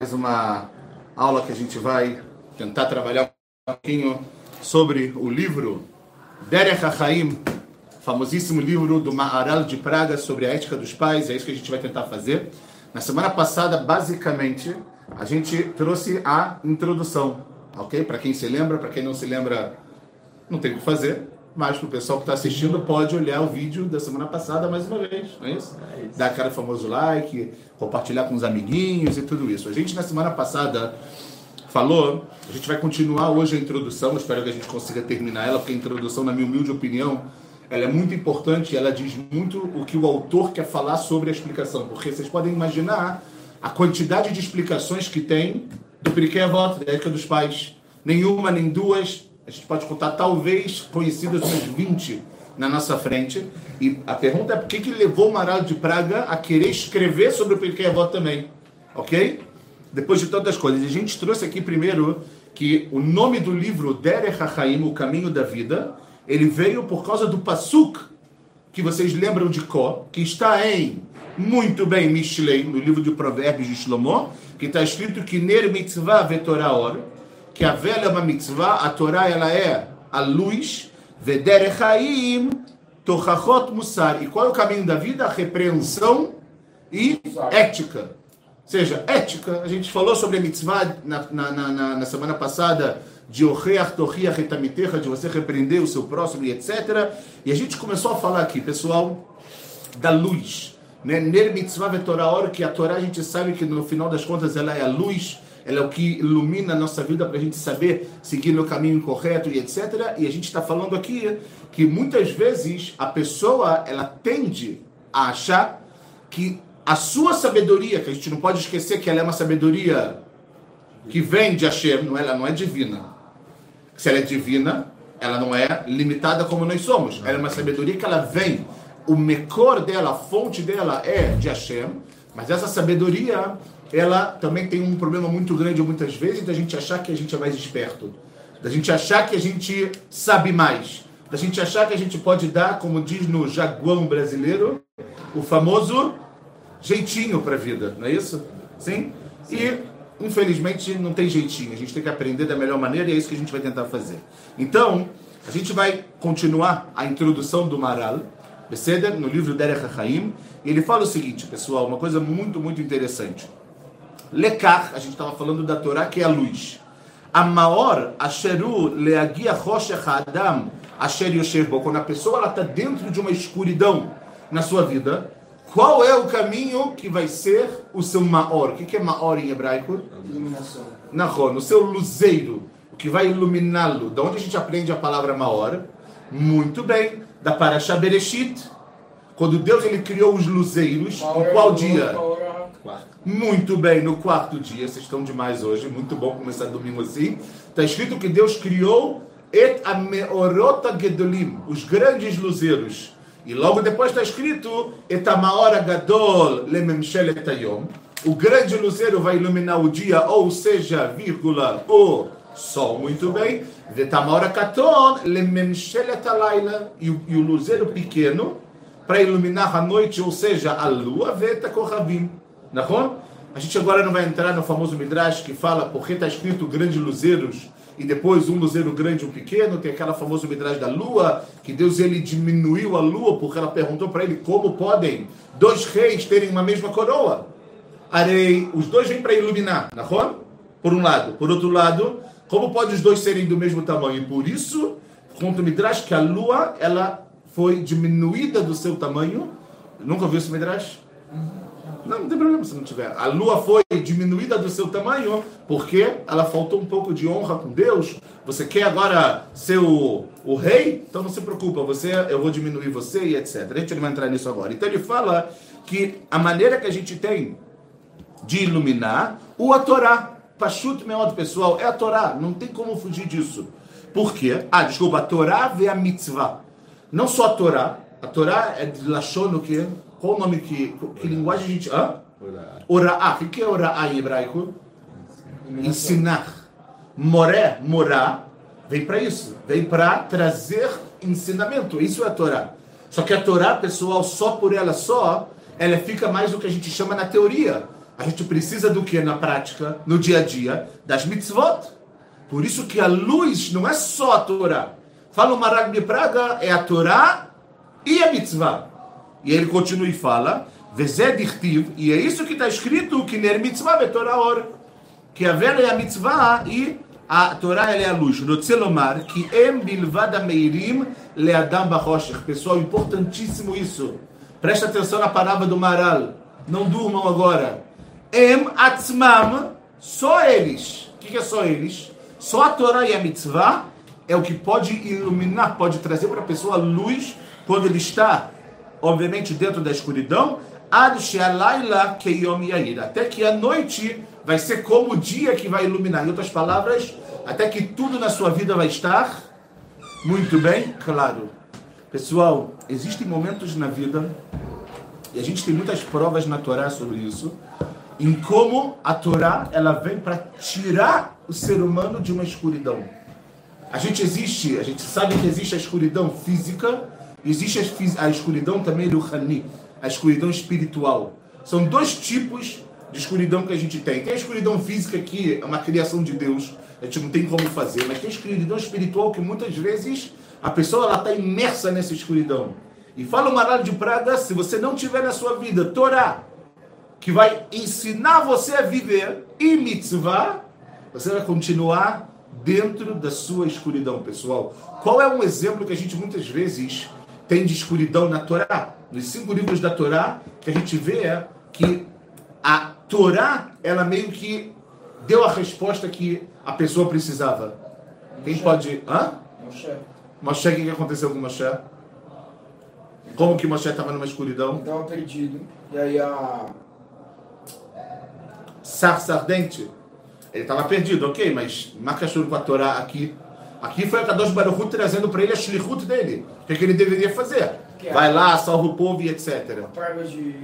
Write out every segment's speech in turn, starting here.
mais uma aula que a gente vai tentar trabalhar um pouquinho sobre o livro Derech HaChaim, famosíssimo livro do Maharal de Praga sobre a ética dos pais, é isso que a gente vai tentar fazer. Na semana passada, basicamente, a gente trouxe a introdução, ok? Para quem se lembra, para quem não se lembra, não tem o que fazer, mas para o pessoal que está assistindo pode olhar o vídeo da semana passada mais uma vez, não é isso? É isso. Dar aquele famoso like, compartilhar com os amiguinhos e tudo isso. A gente na semana passada falou, a gente vai continuar hoje a introdução, espero que a gente consiga terminar ela, porque a introdução, na minha humilde opinião, ela é muito importante, ela diz muito o que o autor quer falar sobre a explicação, porque vocês podem imaginar a quantidade de explicações que tem do Periquet Avot, da ética dos pais. Nenhuma, nem duas, a gente pode contar talvez conhecidas umas 20 na nossa frente. E a pergunta é por que, que levou o Maral de Praga a querer escrever sobre o Pirkei Avot também? Ok? Depois de todas as coisas. A gente trouxe aqui primeiro que o nome do livro Derech HaChaim, O Caminho da Vida, ele veio por causa do Pasuk, que vocês lembram de Có, que está em, muito bem, Mishlei, no livro de Provérbios de Shlomo, que está escrito que Ner Mitzvah Vetorah Or, que a velha é uma mitzvah, a Torá ela é a luz, vederechaim tochachot musar. E qual é o caminho da vida? A repreensão e ética. Ou seja, ética, a gente falou sobre a mitzvah na, na, na, na semana passada, de ocheach tochiach etamitecha, de você repreender o seu próximo e etc. E a gente começou a falar aqui, pessoal, da luz. Né? Ner mitzvah vetorah que a Torá a gente sabe que no final das contas ela é a luz ela é o que ilumina a nossa vida para a gente saber seguir no caminho correto e etc. E a gente está falando aqui que muitas vezes a pessoa ela tende a achar que a sua sabedoria, que a gente não pode esquecer que ela é uma sabedoria que vem de Hashem, não é, ela não é divina. Se ela é divina, ela não é limitada como nós somos. Ela é uma sabedoria que ela vem. O mecor dela, a fonte dela é de Hashem, mas essa sabedoria ela também tem um problema muito grande muitas vezes da gente achar que a gente é mais esperto, da gente achar que a gente sabe mais, da gente achar que a gente pode dar, como diz no jaguão brasileiro, o famoso jeitinho para a vida, não é isso? Sim? Sim? E infelizmente não tem jeitinho, a gente tem que aprender da melhor maneira e é isso que a gente vai tentar fazer. Então, a gente vai continuar a introdução do Maral, Beseder, no livro Derech HaChaim, ele fala o seguinte, pessoal, uma coisa muito, muito interessante. Lekar, a gente estava falando da Torá, que é a luz. A maior, asheru leagia roshech adam, asher yoshev quando a pessoa está dentro de uma escuridão na sua vida, qual é o caminho que vai ser o seu maor? O que é maor em hebraico? Iluminação. Nahon, o seu luzeiro, o que vai iluminá-lo. Da onde a gente aprende a palavra maor? Muito bem, da Parashah Bereshit. Quando Deus ele criou os luzeiros, em qual dia? Muito bem, no quarto dia, vocês estão demais hoje, muito bom começar domingo assim. Está escrito que Deus criou et ameorota gedolim, os grandes luzeiros. E logo depois está escrito et amaora gadol. O grande luzeiro vai iluminar o dia, ou seja, vírgula, o sol, muito bem. Vetamora katon lememshelet. E o luzeiro pequeno para iluminar a noite, ou seja, a lua, veta kohavim. Nahon? A gente agora não vai entrar no famoso Midrash que fala porque está escrito grandes luzeiros e depois um luzeiro grande e um pequeno. Tem aquela famosa Midrash da lua, que Deus ele diminuiu a lua porque ela perguntou para ele como podem dois reis terem uma mesma coroa. Arei, os dois vêm para iluminar, Nahon? Por um lado. Por outro lado, como pode os dois serem do mesmo tamanho? E por isso, conta o Midrash que a lua ela foi diminuída do seu tamanho. Nunca ouviu esse Midrash? Não, não tem problema se não tiver. A lua foi diminuída do seu tamanho porque ela faltou um pouco de honra com Deus. Você quer agora ser o, o rei? Então não se preocupa, você, eu vou diminuir você e etc. A gente não vai entrar nisso agora. Então ele fala que a maneira que a gente tem de iluminar o a Torá. Pachut Meod, pessoal, é a Torá. Não tem como fugir disso. Por quê? Ah, desculpa, a Torá vê a mitzvah. Não só a Torá. A Torá é de Lashon o quê? Qual o nome que, que linguagem a gente. Hã? Oraá. O que é oraá em hebraico? Ensinar. Moré, morar, vem para isso. Vem para trazer ensinamento. Isso é a Torá. Só que a Torá, pessoal, só por ela só, ela fica mais do que a gente chama na teoria. A gente precisa do que na prática, no dia a dia? Das mitzvot. Por isso que a luz não é só a Torá. Fala o Marag de Praga, é a Torá e a mitzvah. E ele continua e fala, e é isso que está escrito, que ner mitzvah Torá or. Que a vela é a mitzvah e a Torá é a luz. Rotze lomar que em bilvad ameirim leadam bachoshech. Pessoal, importantíssimo isso. Presta atenção na palavra do Maral. Não durmam agora. Em atzmam, só eles. O que é só eles? Só a Torá e a mitzvah é o que pode iluminar, pode trazer para a pessoa luz quando ele está, obviamente, dentro da escuridão. Até que a noite vai ser como o dia que vai iluminar. Em outras palavras, até que tudo na sua vida vai estar muito bem claro. Pessoal, existem momentos na vida, e a gente tem muitas provas na Torá sobre isso, em como a Torá ela vem para tirar o ser humano de uma escuridão. A gente existe, a gente sabe que existe a escuridão física, existe a escuridão também do Hani, a escuridão espiritual. São dois tipos de escuridão que a gente tem. Tem a escuridão física, que é uma criação de Deus, a gente não tem como fazer, mas tem a escuridão espiritual que muitas vezes a pessoa está imersa nessa escuridão. E fala o Maral de Praga, se você não tiver na sua vida Torá, que vai ensinar você a viver, e mitzvah, você vai continuar dentro da sua escuridão, pessoal. Qual é um exemplo que a gente muitas vezes tem de escuridão na Torá? Nos cinco livros da Torá, que a gente vê é que a Torá, ela meio que deu a resposta que a pessoa precisava. Quem pode. Hã? Moshe. Moshe, o que aconteceu com Moshe? Como que Moshe estava numa escuridão? Estava perdido. E aí a. Sarsa ardente. Ele estava perdido, ok, mas Makashur com a Torá aqui. Aqui foi a Kadosh Baruch trazendo para ele a shlichut dele. O que, que ele deveria fazer? É Vai lá, salva o povo e etc. A praga de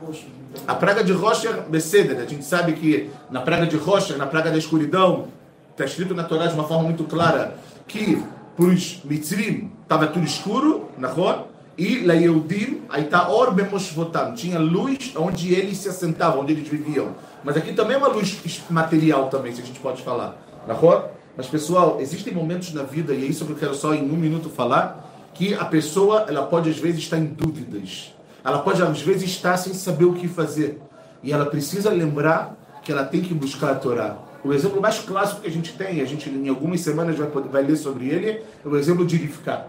Rocher. A praga de Rocher, Beceder. A gente sabe que na praga de Rocher, na praga da escuridão, está escrito na Torá de uma forma muito clara que para os Mitzrim estava tudo escuro, na rua, e lá Yehudim, aí está Or Bemoshvotam, tinha luz onde eles se assentavam, onde eles viviam. Mas aqui também é uma luz material também, se a gente pode falar. Na rua? Mas pessoal, existem momentos na vida, e é isso que eu quero só em um minuto falar, que a pessoa ela pode às vezes estar em dúvidas. Ela pode às vezes estar sem saber o que fazer. E ela precisa lembrar que ela tem que buscar a Torá. O exemplo mais clássico que a gente tem, a gente em algumas semanas vai, poder, vai ler sobre ele, é o exemplo de Rivka.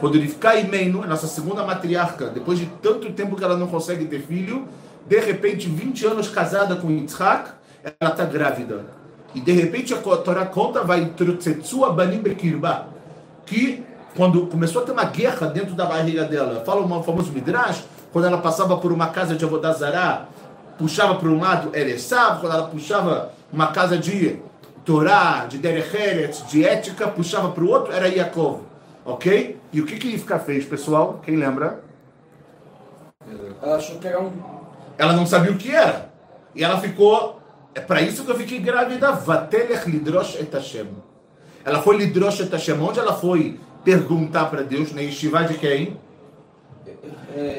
Quando Rivka Imeino, nossa segunda matriarca, depois de tanto tempo que ela não consegue ter filho, de repente, 20 anos casada com Yitzhak, ela está grávida. E de repente a Torá conta, vai Abanim Bekirba, que quando começou a ter uma guerra dentro da barriga dela, fala o famoso Midrash, quando ela passava por uma casa de Avodazará, puxava para um lado Eresav, quando ela puxava uma casa de Torá, de Derech de ética, puxava para o outro, era Yaakov. Ok? E o que que Rivka fez, pessoal? Quem lembra? Ela achou que era um ela não sabia o que era. E ela ficou. É para isso que eu fiquei grávida. Vatelech lidrosh et Hashem. Ela foi lidrosh et Hashem. Onde ela foi perguntar para Deus? Na yeshiva de quem?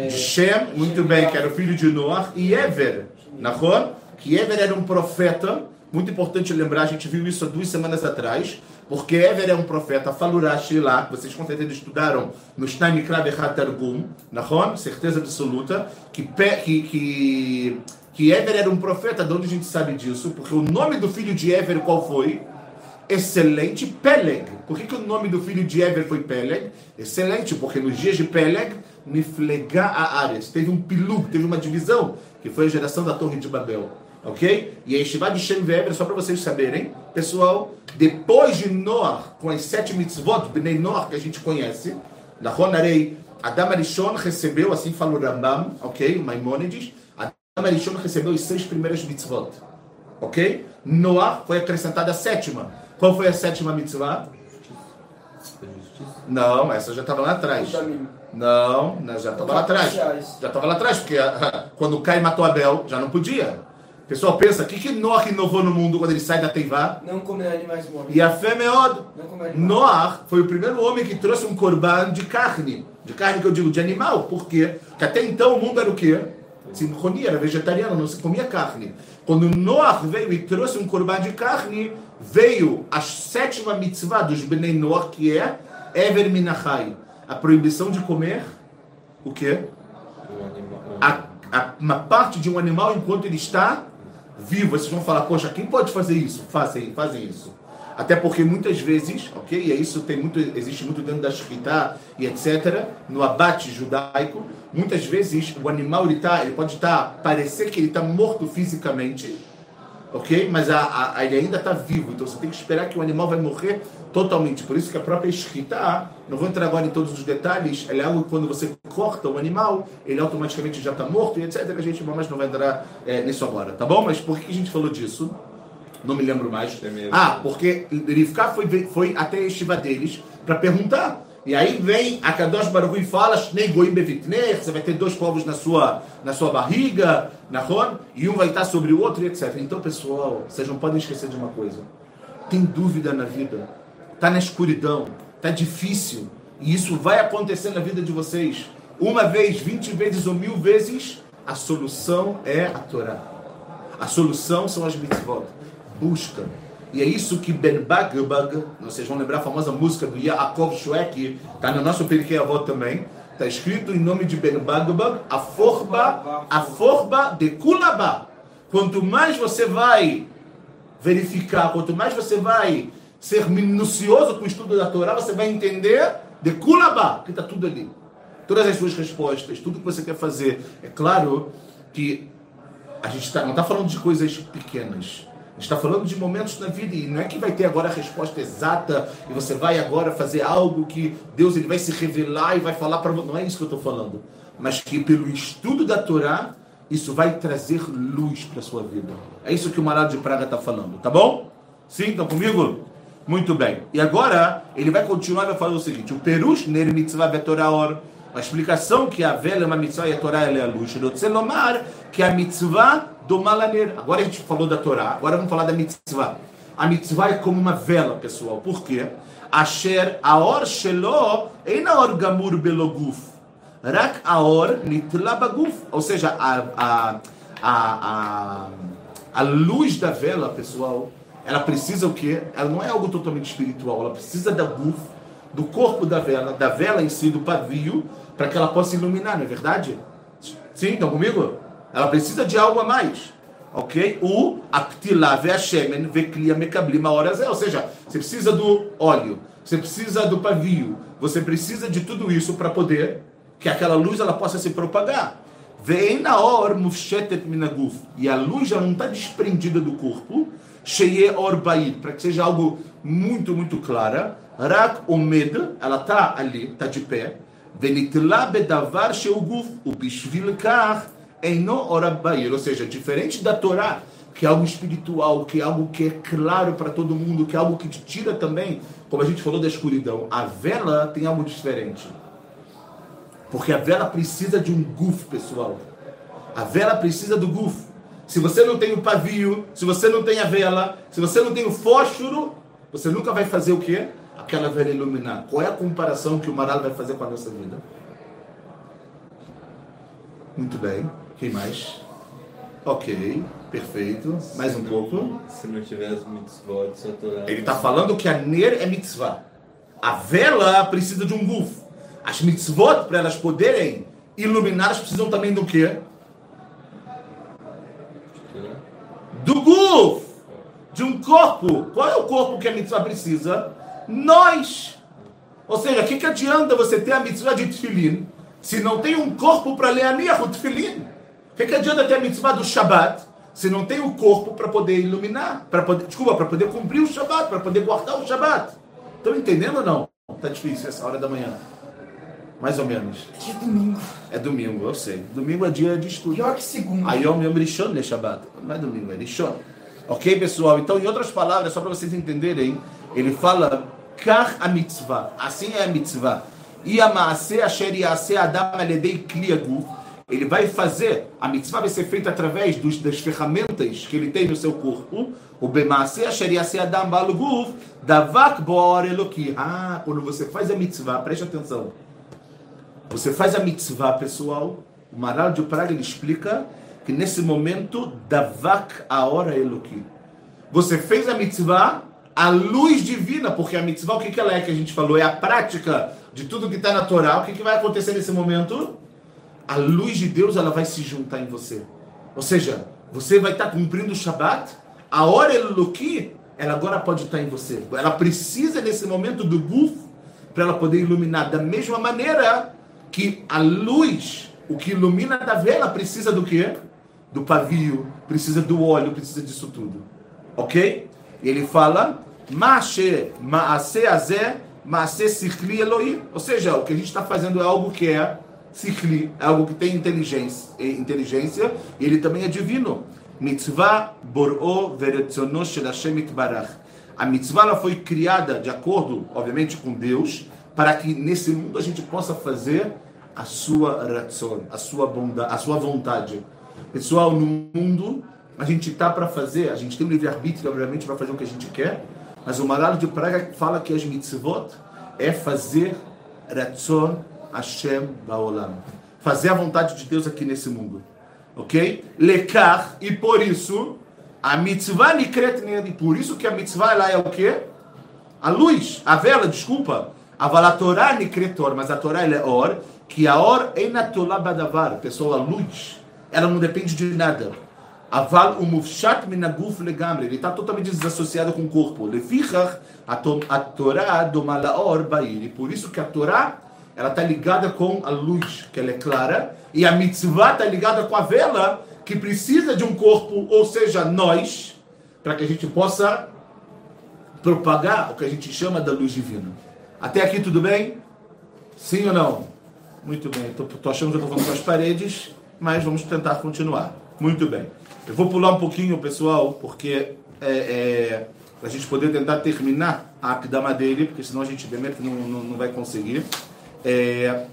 De Shem, muito bem, que era o filho de Noah. E Ever, Nahor, que Ever era um profeta. Muito importante lembrar, a gente viu isso há duas semanas atrás. Porque Ever é um profeta, Falurashi lá, que vocês com certeza estudaram no Shnaimikra Bechat Targum, Nahon, certeza absoluta, que, que, que, que Ever era um profeta, de onde a gente sabe disso? Porque o nome do filho de Ever qual foi? Excelente Peleg. Por que, que o nome do filho de Ever foi Peleg? Excelente, porque nos dias de Peleg, Niflega a Ares. Teve um pilug, teve uma divisão, que foi a geração da Torre de Babel. Ok? E a Yeshiva de Shem só para vocês saberem, pessoal, depois de Noah, com as sete mitzvot, Bnei Noah, que a gente conhece, na Ronarei, Adam Arishon recebeu, assim fala o Rambam, ok? O Maimonides, Adam Arishon recebeu as seis primeiras mitzvot. Ok? Noah foi acrescentada a sétima. Qual foi a sétima mitzvah? Não, essa já estava lá atrás. Não, já estava lá atrás. Já estava lá atrás, porque quando Cai matou Abel, já não podia. O pessoal pensa, o que, que Noah inovou no mundo quando ele sai da Teivá? Não comer animais mortos. E a fé meod. Noah foi o primeiro homem que trouxe um corban de carne. De carne que eu digo, de animal. Por quê? Porque até então o mundo era o quê? Simchoni era vegetariano, não se comia carne. Quando Noach veio e trouxe um corban de carne, veio a sétima mitzvah dos Bnei Noach, que é Ever Minachai, a proibição de comer o quê? A, a, uma parte de um animal enquanto ele está vivo. Vocês vão falar, poxa, quem pode fazer isso? Fazem, fazem isso. Até porque muitas vezes, ok? E isso tem muito, existe muito dentro da Shkita e etc. No abate judaico, muitas vezes o animal ele, tá, ele pode estar, tá, parecer que ele está morto fisicamente, ok? Mas a, a, ele ainda está vivo. Então você tem que esperar que o animal vai morrer totalmente. Por isso que a própria Shkita, não vou entrar agora em todos os detalhes, é algo que quando você corta o animal, ele automaticamente já está morto e etc. A gente mais não vai entrar é, nisso agora, tá bom? Mas por que a gente falou disso? Não me lembro mais. Ah, porque Rivka foi, foi até a estiva deles para perguntar. E aí vem a Kadosh Baruch e fala, você vai ter dois povos na sua, na sua barriga, na Ron, e um vai estar sobre o outro, e etc. Então, pessoal, vocês não podem esquecer de uma coisa. Tem dúvida na vida, está na escuridão, está difícil, e isso vai acontecer na vida de vocês. Uma vez, vinte vezes ou mil vezes, a solução é a Torá. A solução são as mitzvot busca. E é isso que Ben Bagbag, vocês vão lembrar a famosa música do Yaakov Shwek, está no nosso Periquei Avó também. Está escrito em nome de Ben Bagbag, a forba, a forba de Kulaba. Quanto mais você vai verificar, quanto mais você vai ser minucioso com o estudo da Torá, você vai entender de Kulaba, que está tudo ali. Todas as suas respostas, tudo que você quer fazer. É claro que a gente tá, não está falando de coisas pequenas está falando de momentos na vida e não é que vai ter agora a resposta exata e você vai agora fazer algo que Deus ele vai se revelar e vai falar para você. Não é isso que eu estou falando. Mas que pelo estudo da Torá, isso vai trazer luz para a sua vida. É isso que o Marado de Praga está falando, tá bom? Sim, estão comigo? Muito bem. E agora, ele vai continuar vai falar o seguinte: o Perush ner mitzvah or a explicação que a vela é uma mitzvah e a Torá é a luz. Que a mitzvah do malaner. Agora a gente falou da Torá, agora vamos falar da mitzvah. A mitzvah é como uma vela, pessoal. Por quê? Asher aor shelo ein aor gamur beloguf. Rak aor nitla baguf. Ou seja, a, a, a, a, a luz da vela, pessoal, ela precisa o quê? Ela não é algo totalmente espiritual, ela precisa da guf, do corpo da vela, da vela em si, do pavio, para que ela possa iluminar, não é verdade? Sim, estão comigo? Ela precisa de algo a mais. Ok? O aktilá ve'ashemen ve'klia mekablim horas é. Ou seja, você precisa do óleo, você precisa do pavio, você precisa de tudo isso para poder que aquela luz ela possa se propagar. Vem na hora mufshetet minaguf. E a luz já não está desprendida do corpo. Sheye or para que seja algo muito, muito clara. Rak omed, ela está ali, está de pé. Venitla bedavar sheuguf. O bishvil kach Eino Orabair, ou seja, diferente da Torá, que é algo espiritual, que é algo que é claro para todo mundo, que é algo que te tira também, como a gente falou da escuridão. A vela tem algo diferente. Porque a vela precisa de um guf, pessoal. A vela precisa do guf. Se você não tem o pavio, se você não tem a vela, se você não tem o fósforo, você nunca vai fazer o quê? Aquela vela iluminar. Qual é a comparação que o Maral vai fazer com a nossa vida? Muito bem. Quem mais? Ok, perfeito. Mais um pouco. Se não tivesse mitzvot, só Torá. Ele está falando que a ner é mitzvah. A vela precisa de um guf. As mitzvot, para elas poderem iluminar, elas precisam também do quê? Do guf! De um corpo. Qual é o corpo que a mitzvah precisa? Nós! Ou seja, o que, que adianta você ter a mitzvah de tefilin se não tem um corpo para ler a minha tefilin? O que, que adianta ter a mitzvah do Shabat se não tem o corpo para poder iluminar? Para poder, desculpa, para poder cumprir o Shabat, para poder guardar o Shabat. Estão entendendo ou não? Está difícil essa hora da manhã. Mais ou menos. É domingo. É domingo, eu sei. Domingo é dia de estudo. Pior que segundo. Aí eu me Rishon ne Shabbat. Não é domingo, é Rishon. Ok, pessoal? Então, em outras palavras, só para vocês entenderem, ele fala Kar a mitzvah. Assim é a mitzvah. E a maase asher yase adam aledei kliagu ele vai fazer, a mitzvah vai ser feita através dos, das ferramentas que ele tem no seu corpo. O bemaase asher adam baluguf davak bor eloki. Ah, quando você faz a mitzvah, preste atenção. Você faz a mitzvah, pessoal, O Maral de Praga ele explica que nesse momento, davak a hora Eloqui. Você fez a mitzvah, a luz divina, porque a mitzvah, o que, que ela é que a gente falou? É a prática de tudo que está na Torá. O que, que vai acontecer nesse momento? A luz de Deus ela vai se juntar em você. Ou seja, você vai estar cumprindo o Shabat, a hora Eloqui, ela agora pode estar em você. Ela precisa nesse momento do guf para ela poder iluminar. Da mesma maneira que a luz, o que ilumina da vela, precisa do quê? Do pavio, precisa do óleo, precisa disso tudo. Ok? Ele fala, Maashe, Maase Azé, Maase. Ou seja, o que a gente está fazendo é algo que é Sikli, algo que tem inteligência, inteligência e ele também é divino. Mitzvah bor'o veretzono shel Hashem itbarach. A mitzvah ela foi criada de acordo, obviamente, com Deus, para que nesse mundo a gente possa fazer a sua ratzon, a sua bondade, a sua vontade. Pessoal, no mundo a gente está para fazer, a gente tem um livre-arbítrio, obviamente, para fazer o que a gente quer, mas o Maral de Praga fala que as mitzvot é fazer ratzon Hashem baolam. Fazer a vontade de Deus aqui nesse mundo. Ok? Lekar, e por isso, a mitzvah nikret ned, por isso que a mitzvah lá é o quê? A luz, a vela, desculpa. A Torá nikretor, mas a Torá ela é or, que a or é natolá badavar, pessoal, a luz, ela não depende de nada. Aval o mufshat minaguf legamre, ele está totalmente desassociado com o corpo. Lefichach, a Torá do malaor bair, e por isso que a Torá ela está ligada com a luz, que ela é clara, e a mitzvah está ligada com a vela, que precisa de um corpo, ou seja, nós, para que a gente possa propagar o que a gente chama da luz divina. Até aqui tudo bem? Sim ou não? Muito bem. Estou achando que eu estou falando com as paredes, mas vamos tentar continuar. Muito bem. Eu vou pular um pouquinho, pessoal, porque é, é, a gente poder tentar terminar a Akdama dele, porque senão a gente não, não, não vai conseguir. É,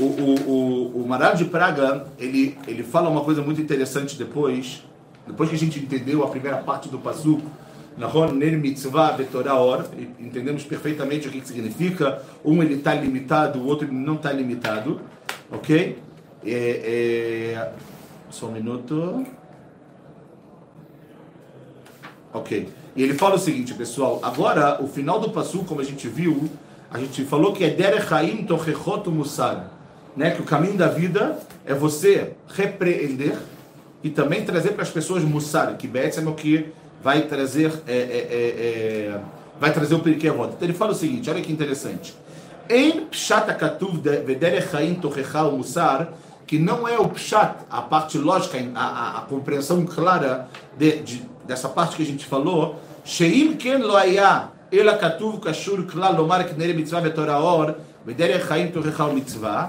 o, o, o, o Maral de Praga, ele, ele fala uma coisa muito interessante depois, depois que a gente entendeu a primeira parte do Pasuk, Nahon Ner Mitzvah Vetorah Or, entendemos perfeitamente o que, que significa, um ele está limitado, o outro não está limitado, ok? É, é, só um minuto. Ok. E ele fala o seguinte, pessoal, agora, o final do Pasuk, como a gente viu, a gente falou que é Derech Haim Tochechot Musar, né? que o caminho da vida é você repreender e também trazer para as pessoas Musar, que Betzem é o que vai trazer é, é, é, é vai trazer o volta. Então ele fala o seguinte, olha que interessante. Em Pshat HaKatuv Vederech Haim Tochecha Musar, que não é o Pshat, a parte lógica, a, a, a compreensão clara de, de, dessa parte que a gente falou, Sheim Ken Lo Ayah אלא כתוב קשור כלל לומר כנראה מצווה ותורה אור ודרך חיים תוכחה ומצווה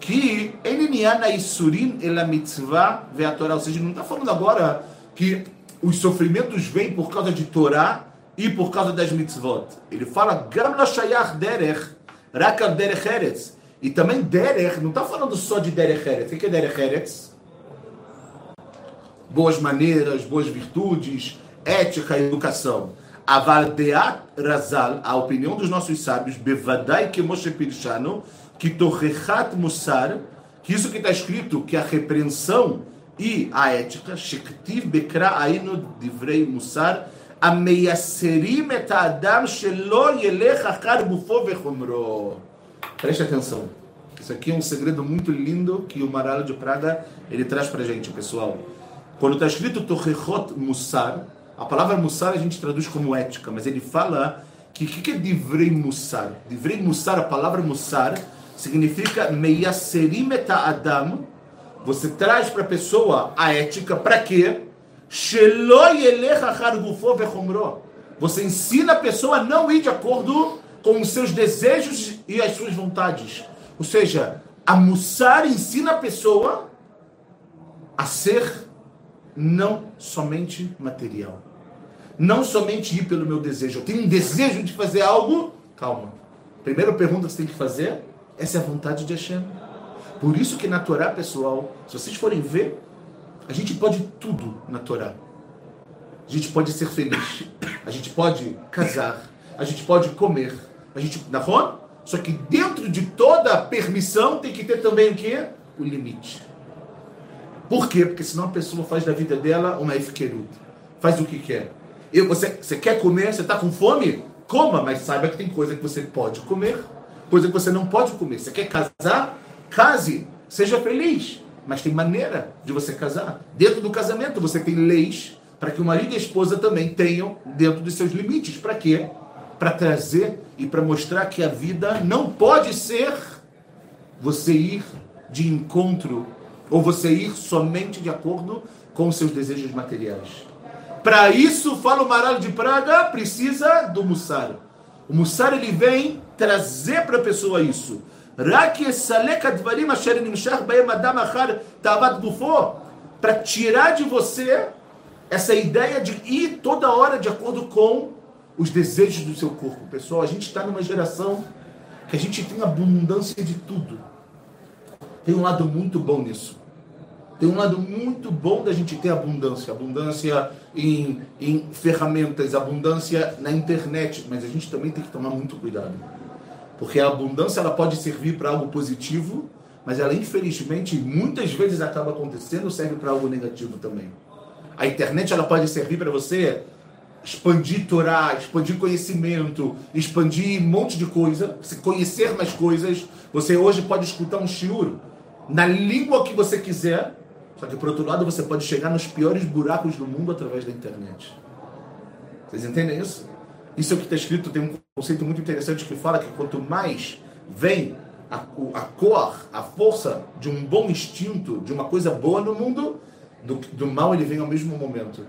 que אין עניין האיסורים אלא מצווה והתורה, ou seja, não está falando agora que os sofrimentos vêm por causa de Torá e por causa das mitzvot. Ele fala gam la shayach derech, rak al derech eretz. E também derech, não está falando só de derech eretz. O que é derech eretz? Boas maneiras, boas virtudes, ética, educação. Avaldeat Razal, a opinião dos nossos sábios, Bevadai que Moshe Pirshano, que Torrechat Musar, que isso que está escrito, que a repreensão e a ética, Shektiv Bekra Ainu Divrei Musar, Ameiaserim et Adam Shelo Yelech Achar Bufo Vechomro. Preste atenção. Isso aqui é um segredo muito lindo que o Maralo de Praga ele traz para gente, pessoal. Quando está escrito Torrechot Musar, a palavra mussar a gente traduz como ética, mas ele fala que o que, que é divrei mussar? Divrei mussar, a palavra mussar, significa meyaserim adam. Você traz para a pessoa a ética para quê? Você ensina a pessoa a não ir de acordo com os seus desejos e as suas vontades. Ou seja, a mussar ensina a pessoa a ser não somente material não somente ir pelo meu desejo. Eu tenho um desejo de fazer algo. Calma. Primeira pergunta que você tem que fazer: essa é a vontade de Hashem. Por isso que na Torá, pessoal, se vocês forem ver, a gente pode tudo na Torá. A gente pode ser feliz, a gente pode casar, a gente pode comer, a gente, na Só que dentro de toda a permissão tem que ter também o quê? O limite. Por quê? Porque senão a pessoa faz da vida dela uma efkerut. Faz o que quer. E você, você quer comer, você está com fome? Coma, mas saiba que tem coisa que você pode comer, coisa que você não pode comer. Você quer casar? Case. Seja feliz. Mas tem maneira de você casar. Dentro do casamento você tem leis para que o marido e a esposa também tenham dentro dos seus limites. Para quê? Para trazer e para mostrar que a vida não pode ser você ir de encontro ou você ir somente de acordo com os seus desejos materiais. Para isso, fala o Maral de Praga, precisa do Mussar. O Mussar ele vem trazer para a pessoa isso. Para tirar de você essa ideia de ir toda hora de acordo com os desejos do seu corpo. Pessoal, a gente está numa geração que a gente tem abundância de tudo. Tem um lado muito bom nisso. Tem um lado muito bom da gente ter abundância. Abundância em, em ferramentas, abundância na internet. Mas a gente também tem que tomar muito cuidado. Porque a abundância ela pode servir para algo positivo, mas ela infelizmente muitas vezes acaba acontecendo serve para algo negativo também. A internet ela pode servir para você expandir Torá, expandir conhecimento, expandir um monte de coisa, você conhecer mais coisas. Você hoje pode escutar um shiur na língua que você quiser, só que por outro lado você pode chegar nos piores buracos do mundo através da internet. Vocês entendem isso? Isso é o que está escrito, tem um conceito muito interessante que fala que quanto mais vem a, a cor, a força de um bom instinto, de uma coisa boa no mundo, do, do mal ele vem ao mesmo momento.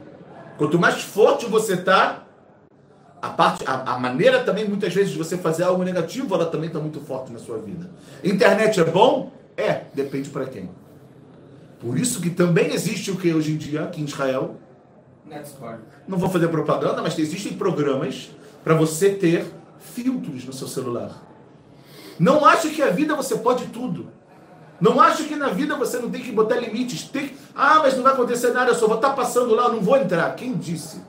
Quanto mais forte você está, a, parte, a, a, maneira também, muitas vezes, de você fazer algo negativo, ela também está muito forte na sua vida. Internet é bom? É, depende para quem. Por isso que também existe o que hoje em dia, aqui em Israel. Não vou fazer propaganda, mas existem programas para você ter filtros no seu celular. Não ache que a vida você pode tudo. Não ache que na vida você não tem que botar limites. Tem... Ah, mas não vai acontecer nada, eu só vou estar tá passando lá, não vou entrar. Quem disse?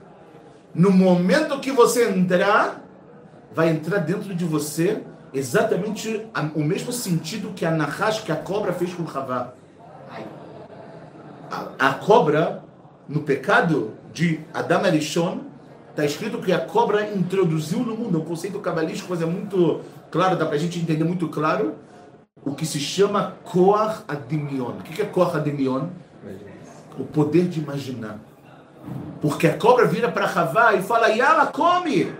No momento que você entrar, vai entrar dentro de você exatamente o mesmo sentido que a Nahash, que a cobra fez com o Havá a, a cobra, no pecado de Adam Arishon, está escrito que a cobra introduziu no mundo, um conceito cabalístico, mas é muito claro, dá para a gente entender muito claro, o que se chama Koach Adimion. O que é Koach Adimion? O poder de imaginar. Porque a cobra vira para Havá e fala, Yala, come!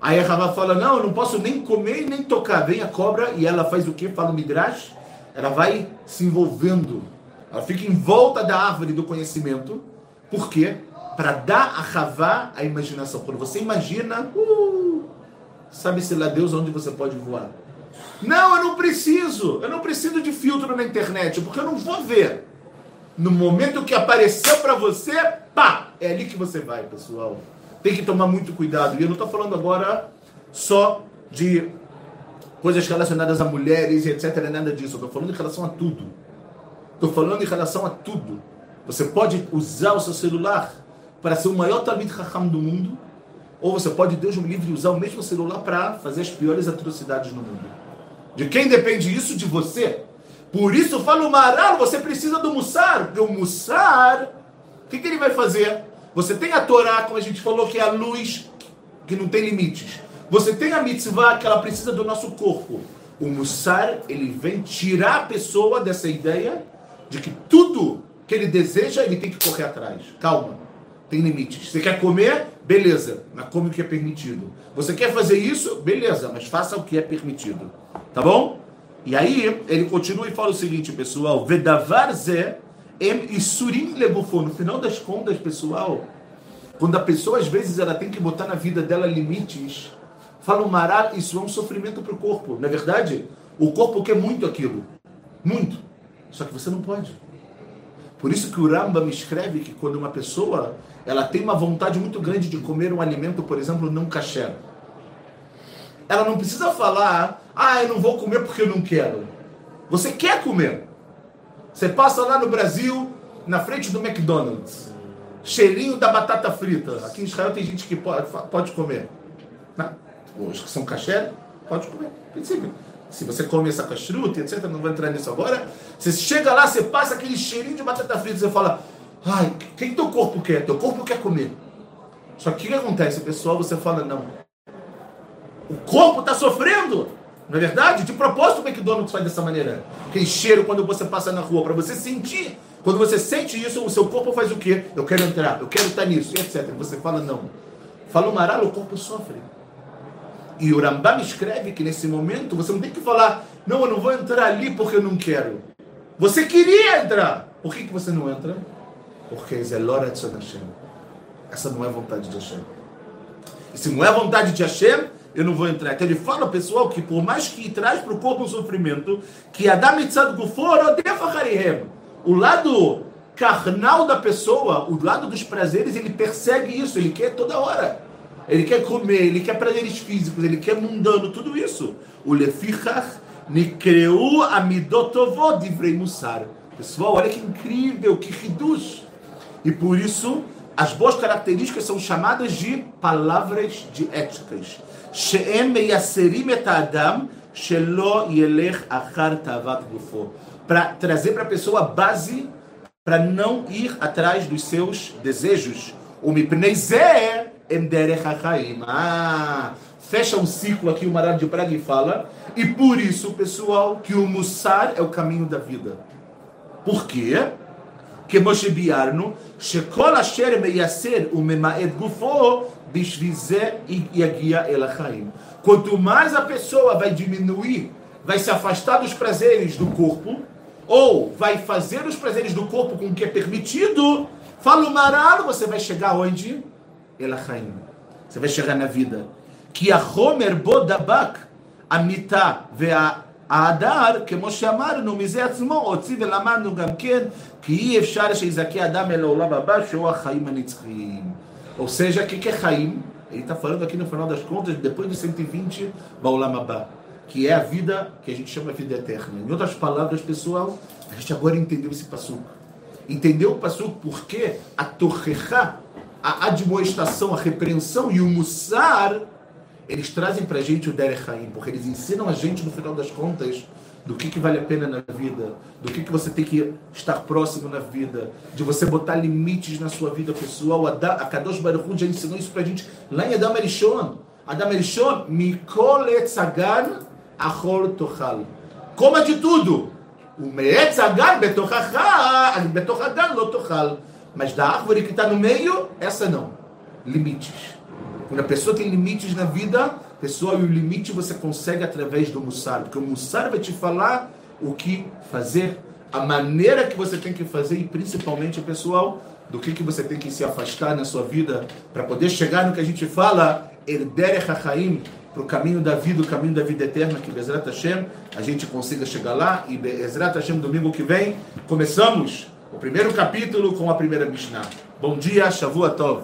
Aí a Havá fala, não, eu não posso nem comer e nem tocar. Vem a cobra e ela faz o que? Fala o Midrash. Ela vai se envolvendo ela fica em volta da árvore do conhecimento. Por quê? Para dar a Havá a imaginação. Quando você imagina, uh, sabe-se lá Deus onde você pode voar. Não, eu não preciso. Eu não preciso de filtro na internet, porque eu não vou ver. No momento que apareceu para você, pá, é ali que você vai, pessoal. Tem que tomar muito cuidado. E eu não estou falando agora só de coisas relacionadas a mulheres e etc. Nada disso. Eu estou falando em relação a tudo. Estou falando em relação a tudo. Você pode usar o seu celular para ser o maior Talmud Raham do mundo, ou você pode, Deus me livre, usar o mesmo celular para fazer as piores atrocidades no mundo. De quem depende isso? De você. Por isso, fala o Maral, você precisa do Mussar. Porque o Mussar, o que, que ele vai fazer? Você tem a Torá, como a gente falou, que é a luz que não tem limites. Você tem a mitzvah, que ela precisa do nosso corpo. O Mussar, ele vem tirar a pessoa dessa ideia de que tudo que ele deseja, ele tem que correr atrás. Calma, tem limites. Você quer comer? Beleza, mas come o que é permitido. Você quer fazer isso? Beleza, mas faça o que é permitido. Tá bom? E aí, ele continua e fala o seguinte, pessoal: Vedavar ze em isurim lebufo. No final das contas, pessoal, quando a pessoa, às vezes, ela tem que botar na vida dela limites, fala o Maral, isso é um sofrimento para o corpo. Na é verdade, o corpo quer muito aquilo. Muito. Só que você não pode. Por isso que o Rambam escreve que quando uma pessoa ela tem uma vontade muito grande de comer um alimento, por exemplo, não kasher, ela não precisa falar, ah, eu não vou comer porque eu não quero. Você quer comer. Você passa lá no Brasil, na frente do McDonald's, cheirinho da batata frita. Aqui em Israel tem gente que pode, pode comer. Né? Os que são kasher, pode comer. Princípio. Se você come essa castruta, etc., não vou entrar nisso agora. Você chega lá, você passa aquele cheirinho de batata frita, você fala, ai, o que teu corpo quer? Teu corpo quer comer. Só que o que acontece, pessoal? Você fala, não. O corpo está sofrendo. Não é verdade? De propósito o McDonald's faz dessa maneira. Aquele cheiro quando você passa na rua, para você sentir. Quando você sente isso, o seu corpo faz o quê? Eu quero entrar, eu quero estar nisso, etc. Você fala não. Fala o maral, o corpo sofre. E o Rambam escreve que nesse momento você não tem que falar, não, eu não vou entrar ali porque eu não quero. Você queria entrar. Por que, que você não entra? Porque Zelora Hashem. Essa não é vontade de Hashem. E se não é vontade de Hashem, eu não vou entrar. Então ele fala, pessoal, que por mais que traz para o corpo um sofrimento, que Adam o lado carnal da pessoa, o lado dos prazeres, ele persegue isso, ele quer toda hora. Ele quer comer, ele quer prazeres físicos, ele quer mundano, tudo isso. O lefichach nikreu amidotovod divrei musar. Pessoal, olha que incrível, que reduz. E por isso, as boas características são chamadas de palavras de éticas. She'em meyaserim et adam shelo yelech achar tavat gufo. Para trazer para a pessoa a base para não ir atrás dos seus desejos. O mipnei zeh ah, fecha um ciclo aqui o Marab de Praga e fala, e por isso, pessoal, que o Mussar é o caminho da vida. Por quê? Moshe Biarno, Shekol Asher Meyaser, o Memaed Gufo, Bishvize Yagia Elachaim. Quanto mais a pessoa vai diminuir, vai se afastar dos prazeres do corpo, ou vai fazer os prazeres do corpo com o que é permitido, fala o Maralo, você vai chegar onde? Elachaim. Você vai chegar na vida. Que a Homer Bodabak, a Mitá וההדר, כמו שאמרנו, מזה עצמו הוציא ולמדנו גם כן, כי אי אפשר שיזכה אדם אל העולם הבא, שהוא החיים הנצחיים. Ou seja, o que é Chaim? Ele está falando aqui no final das contas, depois de 120, Baulam Abba, que é a vida que a gente chama de vida eterna. Em outras palavras, pessoal, a gente agora entendeu esse passuco. Entendeu o passuco porque a Torrecha, a admoestação, a repreensão e o Mussar, eles trazem para a gente o Derech Haim, porque eles ensinam a gente, no final das contas, do que, que vale a pena na vida, do que, que você tem que estar próximo na vida, de você botar limites na sua vida pessoal. A Kadosh Baruch já ensinou isso para a gente lá em Adam Erishon. Adam Erishon, Mikol Etzagan Achor Tochal. Coma de tudo. O Meetzagan Betochagan Lo Tochal. Mas da árvore que está no meio, essa não. Limites. Quando a pessoa tem limites na vida, pessoa, e o limite você consegue através do Mussar. Porque o Mussar vai te falar o que fazer, a maneira que você tem que fazer e principalmente, pessoal, do que, que você tem que se afastar na sua vida para poder chegar no que a gente fala, Erderech HaChaim, para o caminho da vida, o caminho da vida eterna, que Bezrat Hashem, a gente consiga chegar lá e Bezrat Hashem, domingo que vem, começamos o primeiro capítulo com a primeira Mishnah. Bom dia, Shavua Tov.